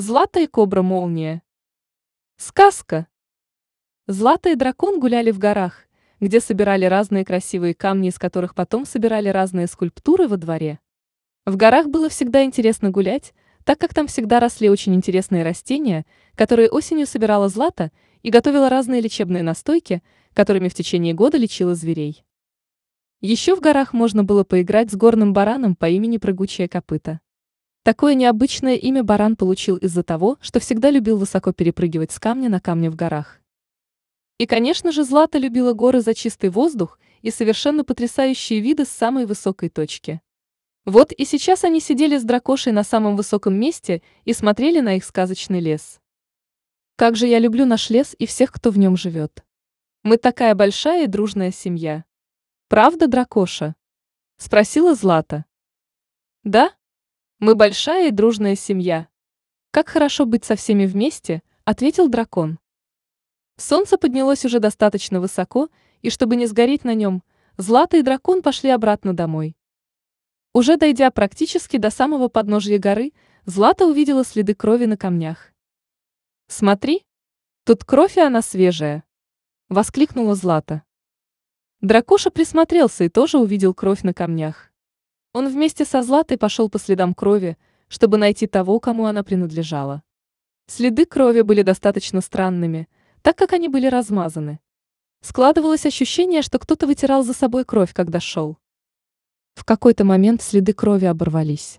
Злата и кобра-молния. Сказка. Злата и дракон гуляли в горах, где собирали разные красивые камни, из которых потом собирали разные скульптуры во дворе. В горах было всегда интересно гулять, так как там всегда росли очень интересные растения, которые осенью собирала Злата и готовила разные лечебные настойки, которыми в течение года лечила зверей. Еще в горах можно было поиграть с горным бараном по имени Прыгучее копыта. Такое необычное имя баран получил из-за того, что всегда любил высоко перепрыгивать с камня на камне в горах. И, конечно же, Злата любила горы за чистый воздух и совершенно потрясающие виды с самой высокой точки. Вот и сейчас они сидели с дракошей на самом высоком месте и смотрели на их сказочный лес. Как же я люблю наш лес и всех, кто в нем живет. Мы такая большая и дружная семья. Правда, дракоша? Спросила Злата. Да, мы большая и дружная семья. Как хорошо быть со всеми вместе, ответил дракон. Солнце поднялось уже достаточно высоко, и чтобы не сгореть на нем, Злата и дракон пошли обратно домой. Уже дойдя практически до самого подножья горы, Злата увидела следы крови на камнях. «Смотри, тут кровь, и она свежая!» — воскликнула Злата. Дракоша присмотрелся и тоже увидел кровь на камнях. Он вместе со Златой пошел по следам крови, чтобы найти того, кому она принадлежала. Следы крови были достаточно странными, так как они были размазаны. Складывалось ощущение, что кто-то вытирал за собой кровь, когда шел. В какой-то момент следы крови оборвались.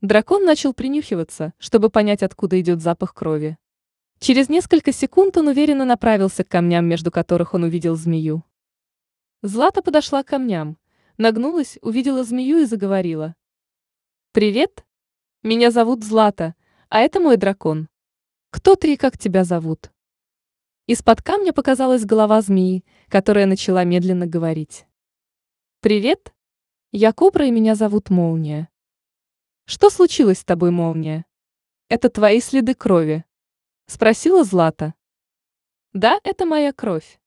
Дракон начал принюхиваться, чтобы понять, откуда идет запах крови. Через несколько секунд он уверенно направился к камням, между которых он увидел змею. Злата подошла к камням, нагнулась, увидела змею и заговорила. «Привет! Меня зовут Злата, а это мой дракон. Кто ты и как тебя зовут?» Из-под камня показалась голова змеи, которая начала медленно говорить. «Привет! Я Кобра и меня зовут Молния. Что случилось с тобой, Молния? Это твои следы крови?» Спросила Злата. «Да, это моя кровь.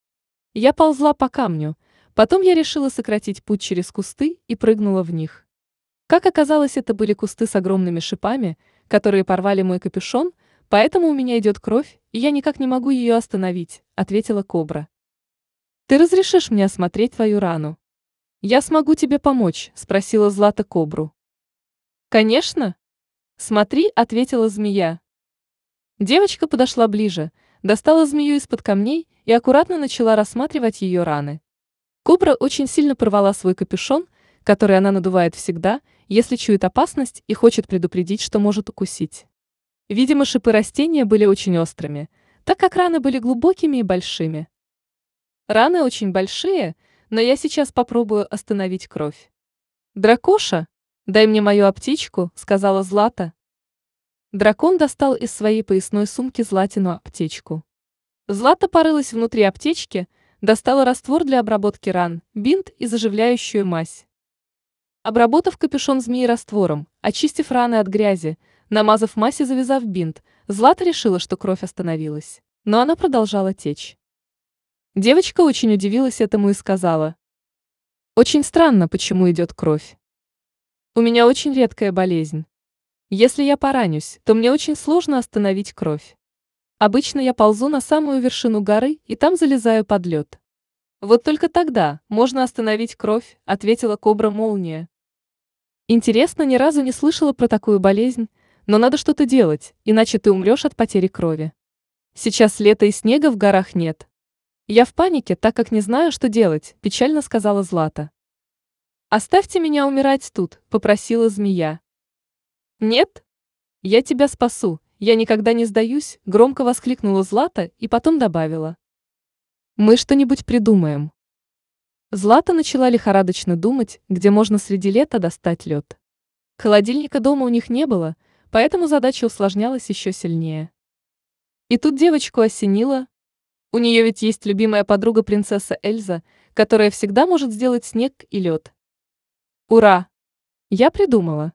Я ползла по камню, Потом я решила сократить путь через кусты и прыгнула в них. Как оказалось, это были кусты с огромными шипами, которые порвали мой капюшон, поэтому у меня идет кровь, и я никак не могу ее остановить, ответила кобра. Ты разрешишь мне осмотреть твою рану? Я смогу тебе помочь, спросила Злата кобру. Конечно. Смотри, ответила змея. Девочка подошла ближе, достала змею из-под камней и аккуратно начала рассматривать ее раны. Кобра очень сильно порвала свой капюшон, который она надувает всегда, если чует опасность и хочет предупредить, что может укусить. Видимо, шипы растения были очень острыми, так как раны были глубокими и большими. Раны очень большие, но я сейчас попробую остановить кровь. «Дракоша, дай мне мою аптечку», — сказала Злата. Дракон достал из своей поясной сумки Златину аптечку. Злата порылась внутри аптечки — Достала раствор для обработки ран, бинт и заживляющую мазь. Обработав капюшон змеи раствором, очистив раны от грязи, намазав мазь и завязав бинт, Злата решила, что кровь остановилась. Но она продолжала течь. Девочка очень удивилась этому и сказала. Очень странно, почему идет кровь. У меня очень редкая болезнь. Если я поранюсь, то мне очень сложно остановить кровь. Обычно я ползу на самую вершину горы и там залезаю под лед. Вот только тогда можно остановить кровь, ответила кобра молния. Интересно, ни разу не слышала про такую болезнь, но надо что-то делать, иначе ты умрешь от потери крови. Сейчас лето и снега в горах нет. Я в панике, так как не знаю, что делать, печально сказала Злата. Оставьте меня умирать тут, попросила змея. Нет? Я тебя спасу, «Я никогда не сдаюсь», — громко воскликнула Злата и потом добавила. «Мы что-нибудь придумаем». Злата начала лихорадочно думать, где можно среди лета достать лед. Холодильника дома у них не было, поэтому задача усложнялась еще сильнее. И тут девочку осенило. У нее ведь есть любимая подруга принцесса Эльза, которая всегда может сделать снег и лед. Ура! Я придумала.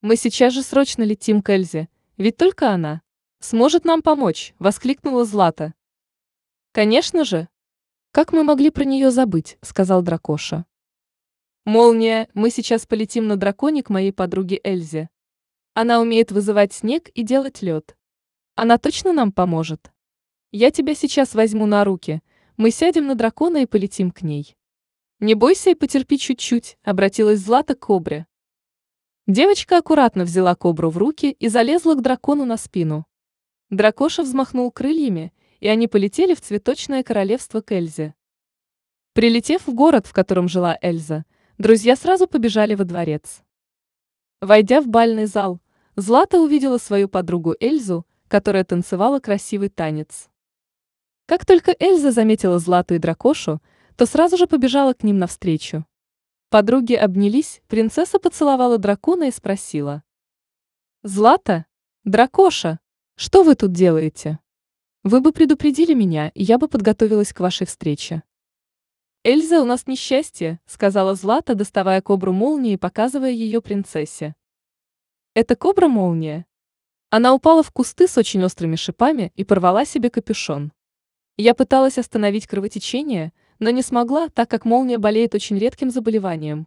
Мы сейчас же срочно летим к Эльзе, ведь только она сможет нам помочь, воскликнула Злата. Конечно же. Как мы могли про нее забыть, сказал Дракоша. Молния, мы сейчас полетим на драконе к моей подруге Эльзе. Она умеет вызывать снег и делать лед. Она точно нам поможет. Я тебя сейчас возьму на руки, мы сядем на дракона и полетим к ней. Не бойся и потерпи чуть-чуть, обратилась Злата к кобре. Девочка аккуратно взяла кобру в руки и залезла к дракону на спину. Дракоша взмахнул крыльями, и они полетели в цветочное королевство к Эльзе. Прилетев в город, в котором жила Эльза, друзья сразу побежали во дворец. Войдя в бальный зал, Злата увидела свою подругу Эльзу, которая танцевала красивый танец. Как только Эльза заметила Злату и Дракошу, то сразу же побежала к ним навстречу. Подруги обнялись, принцесса поцеловала дракона и спросила. «Злата? Дракоша? Что вы тут делаете? Вы бы предупредили меня, и я бы подготовилась к вашей встрече». «Эльза, у нас несчастье», — сказала Злата, доставая кобру молнии и показывая ее принцессе. «Это кобра-молния». Она упала в кусты с очень острыми шипами и порвала себе капюшон. Я пыталась остановить кровотечение, но не смогла, так как молния болеет очень редким заболеванием.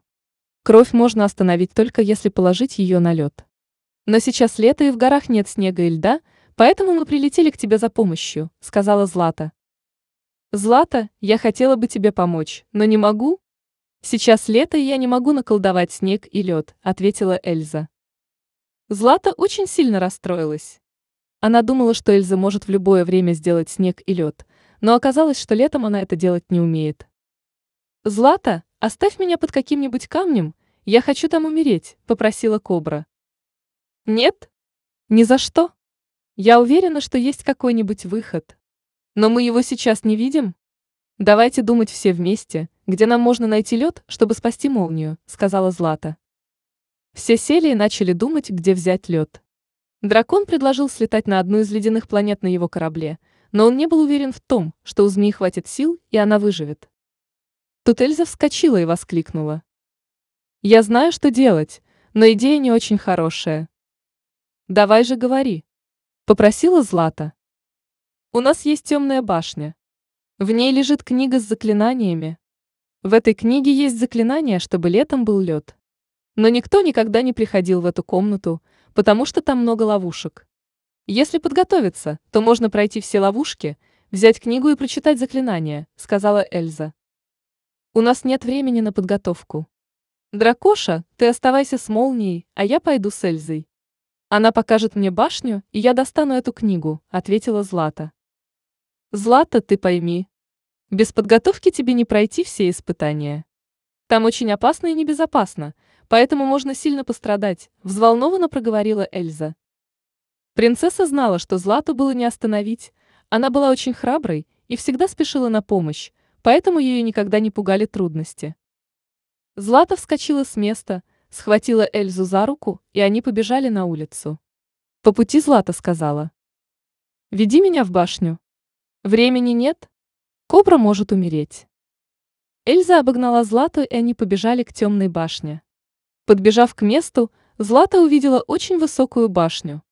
Кровь можно остановить только если положить ее на лед. Но сейчас лето и в горах нет снега и льда, поэтому мы прилетели к тебе за помощью, сказала Злата. Злата, я хотела бы тебе помочь, но не могу. Сейчас лето, и я не могу наколдовать снег и лед, ответила Эльза. Злата очень сильно расстроилась. Она думала, что Эльза может в любое время сделать снег и лед, но оказалось, что летом она это делать не умеет. «Злата, оставь меня под каким-нибудь камнем, я хочу там умереть», — попросила Кобра. «Нет? Ни за что. Я уверена, что есть какой-нибудь выход. Но мы его сейчас не видим. Давайте думать все вместе, где нам можно найти лед, чтобы спасти молнию», — сказала Злата. Все сели и начали думать, где взять лед. Дракон предложил слетать на одну из ледяных планет на его корабле — но он не был уверен в том, что у змеи хватит сил, и она выживет. Тут Эльза вскочила и воскликнула. «Я знаю, что делать, но идея не очень хорошая». «Давай же говори», — попросила Злата. «У нас есть темная башня. В ней лежит книга с заклинаниями. В этой книге есть заклинание, чтобы летом был лед. Но никто никогда не приходил в эту комнату, потому что там много ловушек. Если подготовиться, то можно пройти все ловушки, взять книгу и прочитать заклинание, сказала Эльза. У нас нет времени на подготовку. Дракоша, ты оставайся с молнией, а я пойду с Эльзой. Она покажет мне башню, и я достану эту книгу, ответила Злата. Злата, ты пойми. Без подготовки тебе не пройти все испытания. Там очень опасно и небезопасно, поэтому можно сильно пострадать, взволнованно проговорила Эльза. Принцесса знала, что Злату было не остановить, она была очень храброй и всегда спешила на помощь, поэтому ее никогда не пугали трудности. Злата вскочила с места, схватила Эльзу за руку, и они побежали на улицу. По пути Злата сказала. «Веди меня в башню. Времени нет. Кобра может умереть». Эльза обогнала Злату, и они побежали к темной башне. Подбежав к месту, Злата увидела очень высокую башню.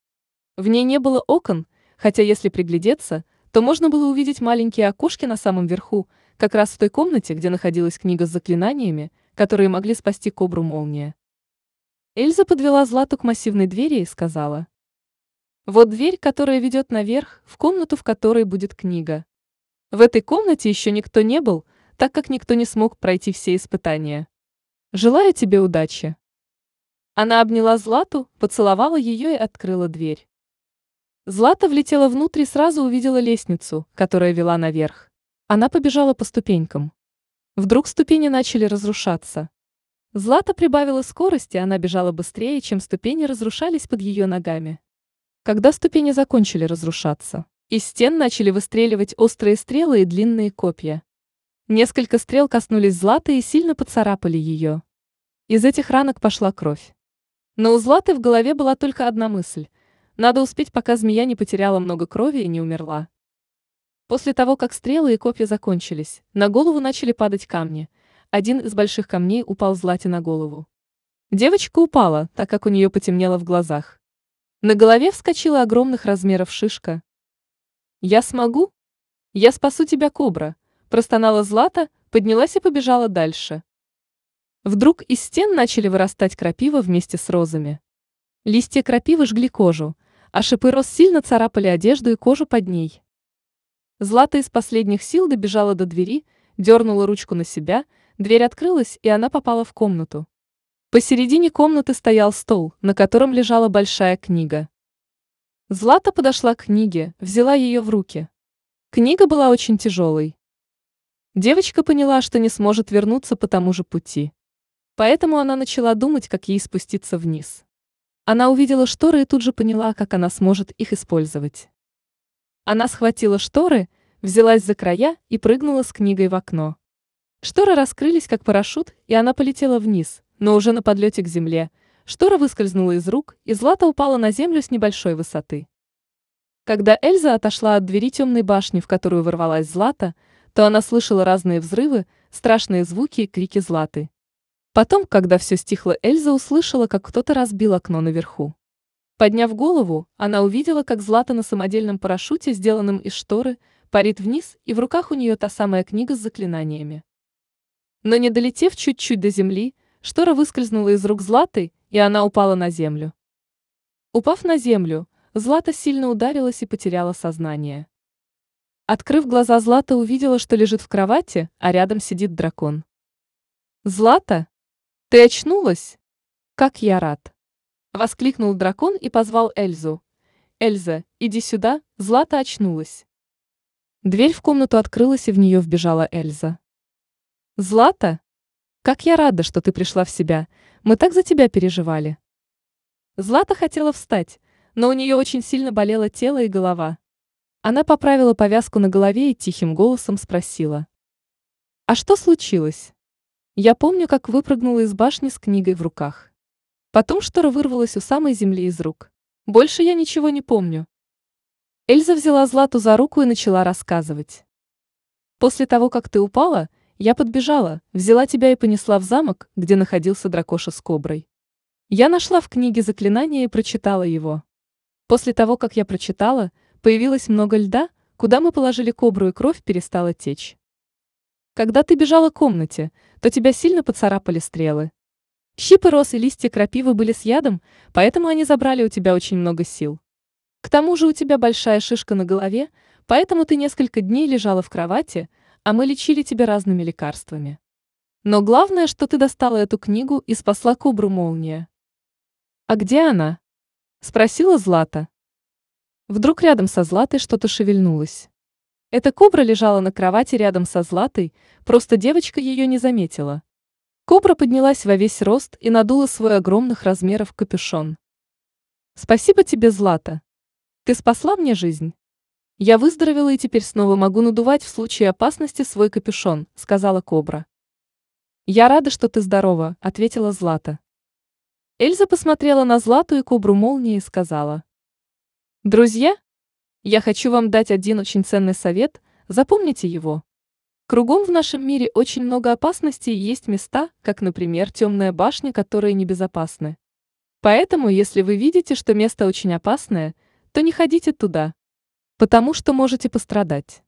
В ней не было окон, хотя если приглядеться, то можно было увидеть маленькие окошки на самом верху, как раз в той комнате, где находилась книга с заклинаниями, которые могли спасти кобру молния. Эльза подвела Злату к массивной двери и сказала. «Вот дверь, которая ведет наверх, в комнату, в которой будет книга. В этой комнате еще никто не был, так как никто не смог пройти все испытания. Желаю тебе удачи». Она обняла Злату, поцеловала ее и открыла дверь. Злата влетела внутрь и сразу увидела лестницу, которая вела наверх. Она побежала по ступенькам. Вдруг ступени начали разрушаться. Злата прибавила скорости, она бежала быстрее, чем ступени разрушались под ее ногами. Когда ступени закончили разрушаться, из стен начали выстреливать острые стрелы и длинные копья. Несколько стрел коснулись Златы и сильно поцарапали ее. Из этих ранок пошла кровь. Но у Златы в голове была только одна мысль надо успеть, пока змея не потеряла много крови и не умерла. После того, как стрелы и копья закончились, на голову начали падать камни. Один из больших камней упал Злате на голову. Девочка упала, так как у нее потемнело в глазах. На голове вскочила огромных размеров шишка. «Я смогу? Я спасу тебя, кобра!» – простонала Злата, поднялась и побежала дальше. Вдруг из стен начали вырастать крапива вместе с розами. Листья крапивы жгли кожу, а шипы роз сильно царапали одежду и кожу под ней. Злата из последних сил добежала до двери, дернула ручку на себя, дверь открылась, и она попала в комнату. Посередине комнаты стоял стол, на котором лежала большая книга. Злата подошла к книге, взяла ее в руки. Книга была очень тяжелой. Девочка поняла, что не сможет вернуться по тому же пути. Поэтому она начала думать, как ей спуститься вниз. Она увидела шторы и тут же поняла, как она сможет их использовать. Она схватила шторы, взялась за края и прыгнула с книгой в окно. Шторы раскрылись как парашют, и она полетела вниз, но уже на подлете к земле. Штора выскользнула из рук, и Злата упала на землю с небольшой высоты. Когда Эльза отошла от двери темной башни, в которую ворвалась Злата, то она слышала разные взрывы, страшные звуки и крики Златы. Потом, когда все стихло, Эльза услышала, как кто-то разбил окно наверху. Подняв голову, она увидела, как Злата на самодельном парашюте, сделанном из шторы, парит вниз, и в руках у нее та самая книга с заклинаниями. Но не долетев чуть-чуть до земли, штора выскользнула из рук Златы, и она упала на землю. Упав на землю, Злата сильно ударилась и потеряла сознание. Открыв глаза, Злата увидела, что лежит в кровати, а рядом сидит дракон. «Злата? Ты очнулась? Как я рад!» Воскликнул дракон и позвал Эльзу. «Эльза, иди сюда!» Злата очнулась. Дверь в комнату открылась, и в нее вбежала Эльза. «Злата? Как я рада, что ты пришла в себя! Мы так за тебя переживали!» Злата хотела встать, но у нее очень сильно болело тело и голова. Она поправила повязку на голове и тихим голосом спросила. «А что случилось?» Я помню, как выпрыгнула из башни с книгой в руках. Потом штора вырвалась у самой земли из рук. Больше я ничего не помню. Эльза взяла Злату за руку и начала рассказывать. После того, как ты упала, я подбежала, взяла тебя и понесла в замок, где находился дракоша с коброй. Я нашла в книге заклинание и прочитала его. После того, как я прочитала, появилось много льда, куда мы положили кобру и кровь перестала течь. Когда ты бежала к комнате, то тебя сильно поцарапали стрелы. Щипы роз и листья крапивы были с ядом, поэтому они забрали у тебя очень много сил. К тому же у тебя большая шишка на голове, поэтому ты несколько дней лежала в кровати, а мы лечили тебя разными лекарствами. Но главное, что ты достала эту книгу и спасла кобру молния. А где она? Спросила Злата. Вдруг рядом со Златой что-то шевельнулось. Эта кобра лежала на кровати рядом со Златой, просто девочка ее не заметила. Кобра поднялась во весь рост и надула свой огромных размеров капюшон. «Спасибо тебе, Злата. Ты спасла мне жизнь. Я выздоровела и теперь снова могу надувать в случае опасности свой капюшон», — сказала Кобра. «Я рада, что ты здорова», — ответила Злата. Эльза посмотрела на Злату и Кобру молнии и сказала. «Друзья, я хочу вам дать один очень ценный совет, запомните его. Кругом в нашем мире очень много опасностей и есть места, как, например, темная башня, которые небезопасны. Поэтому, если вы видите, что место очень опасное, то не ходите туда, потому что можете пострадать.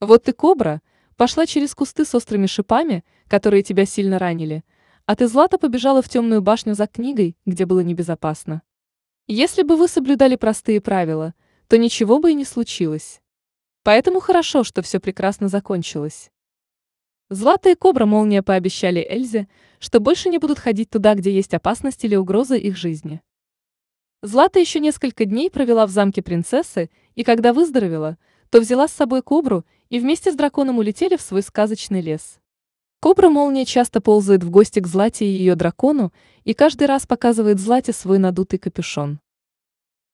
Вот ты, кобра, пошла через кусты с острыми шипами, которые тебя сильно ранили – а ты, Злата, побежала в темную башню за книгой, где было небезопасно. Если бы вы соблюдали простые правила, то ничего бы и не случилось. Поэтому хорошо, что все прекрасно закончилось. Злата и Кобра Молния пообещали Эльзе, что больше не будут ходить туда, где есть опасность или угроза их жизни. Злата еще несколько дней провела в замке принцессы, и когда выздоровела, то взяла с собой Кобру и вместе с драконом улетели в свой сказочный лес. Кобра-молния часто ползает в гости к Злате и ее дракону, и каждый раз показывает Злате свой надутый капюшон.